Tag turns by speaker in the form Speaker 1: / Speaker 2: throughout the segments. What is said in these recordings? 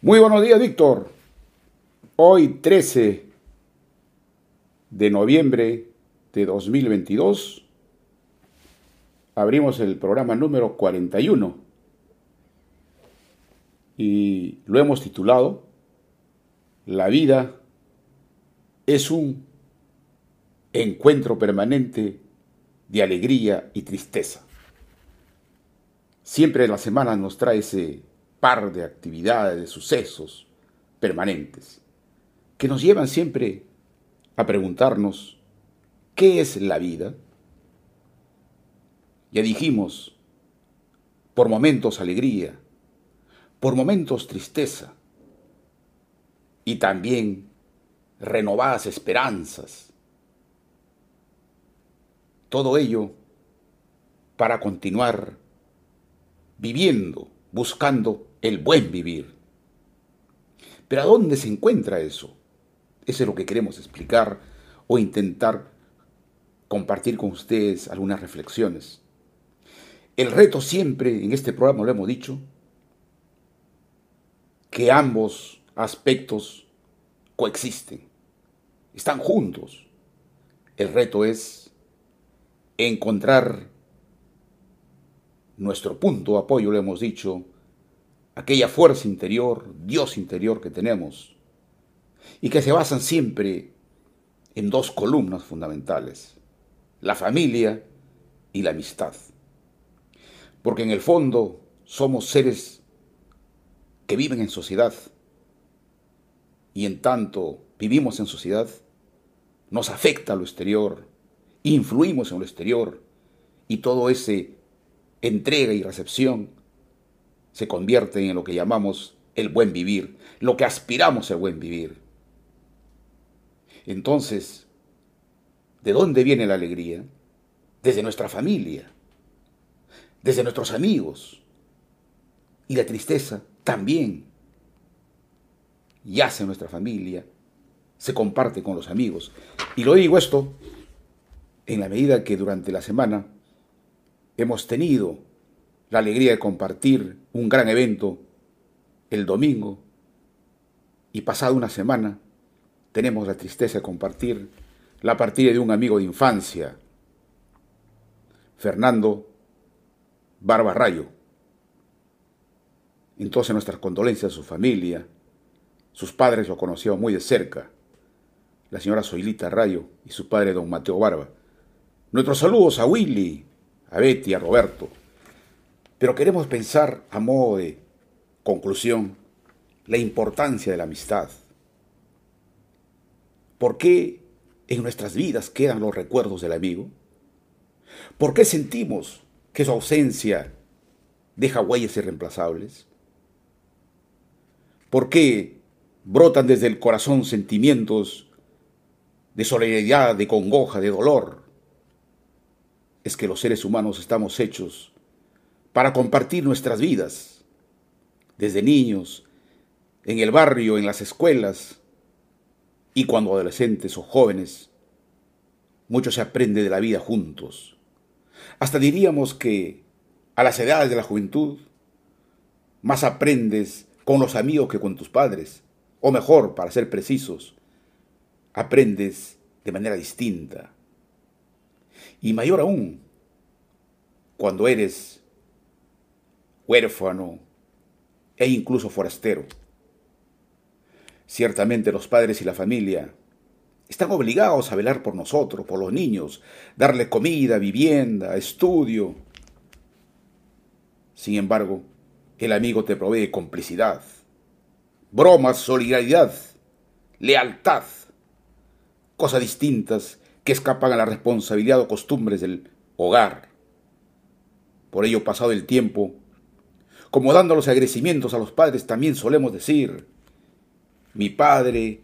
Speaker 1: Muy buenos días, Víctor. Hoy 13 de noviembre de 2022 abrimos el programa número 41 y lo hemos titulado La vida es un encuentro permanente de alegría y tristeza. Siempre la semana nos trae ese par de actividades, de sucesos permanentes, que nos llevan siempre a preguntarnos, ¿qué es la vida? Ya dijimos, por momentos alegría, por momentos tristeza y también renovadas esperanzas. Todo ello para continuar viviendo, buscando el buen vivir. Pero ¿a dónde se encuentra eso? Eso es lo que queremos explicar o intentar compartir con ustedes algunas reflexiones. El reto siempre, en este programa lo hemos dicho, que ambos aspectos coexisten, están juntos. El reto es encontrar nuestro punto de apoyo, lo hemos dicho, aquella fuerza interior, Dios interior que tenemos, y que se basan siempre en dos columnas fundamentales, la familia y la amistad. Porque en el fondo somos seres que viven en sociedad, y en tanto vivimos en sociedad, nos afecta lo exterior, influimos en lo exterior, y todo ese entrega y recepción se convierte en lo que llamamos el buen vivir, lo que aspiramos al buen vivir. Entonces, ¿de dónde viene la alegría? Desde nuestra familia, desde nuestros amigos. Y la tristeza también yace en nuestra familia, se comparte con los amigos. Y lo digo esto en la medida que durante la semana hemos tenido la alegría de compartir un gran evento el domingo y pasada una semana tenemos la tristeza de compartir la partida de un amigo de infancia, Fernando Barba Rayo. Entonces nuestras condolencias a su familia, sus padres lo conocieron muy de cerca, la señora Zoilita Rayo y su padre don Mateo Barba. Nuestros saludos a Willy, a Betty, a Roberto, pero queremos pensar a modo de conclusión la importancia de la amistad. ¿Por qué en nuestras vidas quedan los recuerdos del amigo? ¿Por qué sentimos que su ausencia deja huellas irreemplazables? ¿Por qué brotan desde el corazón sentimientos de solidaridad, de congoja, de dolor? Es que los seres humanos estamos hechos para compartir nuestras vidas, desde niños, en el barrio, en las escuelas y cuando adolescentes o jóvenes. Mucho se aprende de la vida juntos. Hasta diríamos que a las edades de la juventud, más aprendes con los amigos que con tus padres, o mejor, para ser precisos, aprendes de manera distinta. Y mayor aún, cuando eres huérfano e incluso forastero. Ciertamente los padres y la familia están obligados a velar por nosotros, por los niños, darle comida, vivienda, estudio. Sin embargo, el amigo te provee complicidad, bromas, solidaridad, lealtad, cosas distintas que escapan a la responsabilidad o costumbres del hogar. Por ello, pasado el tiempo, como dando los agradecimientos a los padres, también solemos decir, mi padre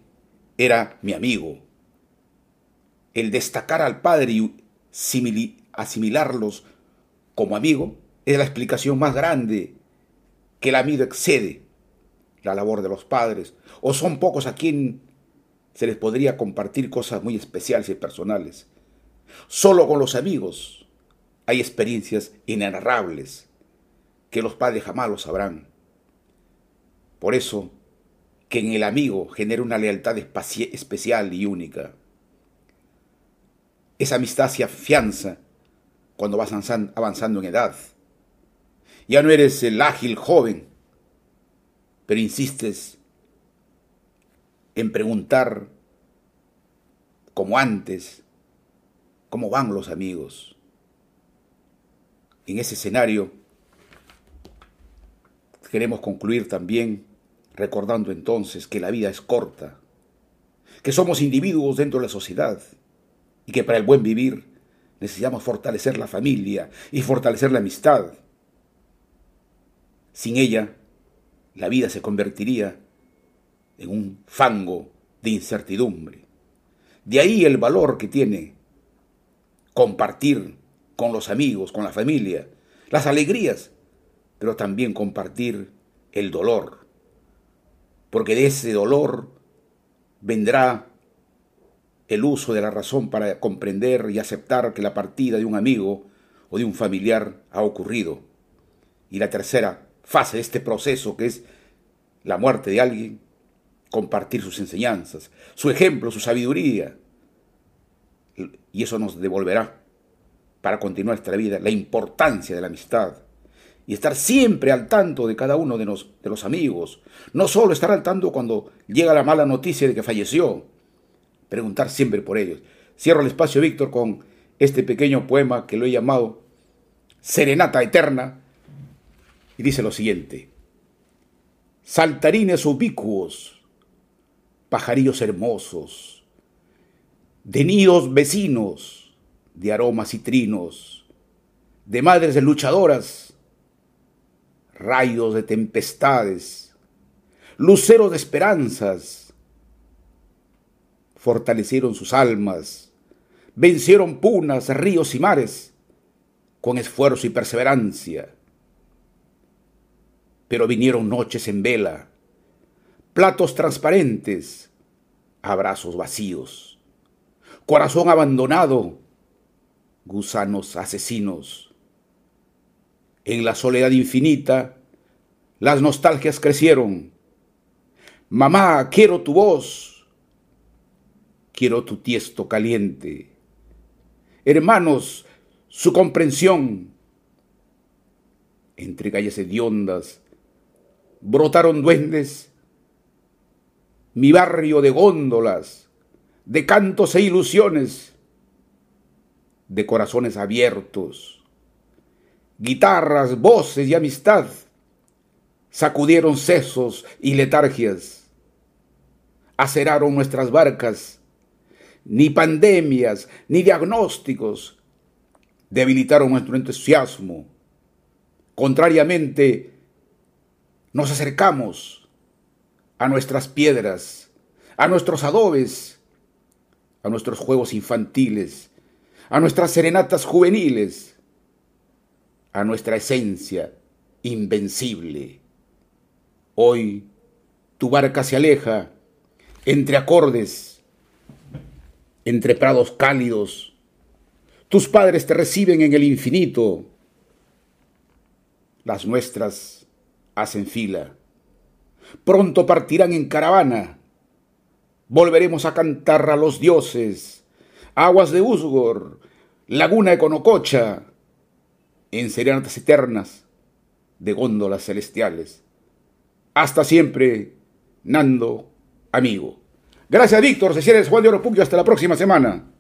Speaker 1: era mi amigo. El destacar al padre y asimilarlos como amigo es la explicación más grande que el amigo excede la labor de los padres, o son pocos a quien se les podría compartir cosas muy especiales y personales. Solo con los amigos hay experiencias inenarrables que los padres jamás lo sabrán. Por eso que en el amigo genera una lealtad especial y única. Esa amistad se afianza cuando vas avanzando en edad. Ya no eres el ágil joven, pero insistes en preguntar como antes, cómo van los amigos. En ese escenario queremos concluir también recordando entonces que la vida es corta, que somos individuos dentro de la sociedad y que para el buen vivir necesitamos fortalecer la familia y fortalecer la amistad. Sin ella, la vida se convertiría en un fango de incertidumbre. De ahí el valor que tiene compartir con los amigos, con la familia, las alegrías, pero también compartir el dolor. Porque de ese dolor vendrá el uso de la razón para comprender y aceptar que la partida de un amigo o de un familiar ha ocurrido. Y la tercera fase de este proceso, que es la muerte de alguien, compartir sus enseñanzas, su ejemplo, su sabiduría. Y eso nos devolverá para continuar nuestra vida la importancia de la amistad y estar siempre al tanto de cada uno de los, de los amigos. No solo estar al tanto cuando llega la mala noticia de que falleció, preguntar siempre por ellos. Cierro el espacio, Víctor, con este pequeño poema que lo he llamado Serenata Eterna y dice lo siguiente. Saltarines ubicuos, pajarillos hermosos, de nidos vecinos, de aromas citrinos, de madres luchadoras, rayos de tempestades, luceros de esperanzas, fortalecieron sus almas, vencieron punas, ríos y mares, con esfuerzo y perseverancia. Pero vinieron noches en vela, platos transparentes, abrazos vacíos, corazón abandonado, gusanos asesinos. En la soledad infinita, las nostalgias crecieron. Mamá, quiero tu voz quiero tu tiesto caliente. Hermanos, su comprensión. Entre calles hediondas brotaron duendes, mi barrio de góndolas, de cantos e ilusiones, de corazones abiertos, guitarras, voces y amistad, sacudieron sesos y letargias, aceraron nuestras barcas, ni pandemias, ni diagnósticos debilitaron nuestro entusiasmo. Contrariamente, nos acercamos a nuestras piedras, a nuestros adobes, a nuestros juegos infantiles, a nuestras serenatas juveniles, a nuestra esencia invencible. Hoy tu barca se aleja entre acordes entre prados cálidos. Tus padres te reciben en el infinito. Las nuestras hacen fila. Pronto partirán en caravana. Volveremos a cantar a los dioses. Aguas de Usgor, laguna de Conococha, en serenatas eternas de góndolas celestiales. Hasta siempre, Nando, amigo. Gracias, Víctor. Se cierra Juan de Oro Hasta la próxima semana.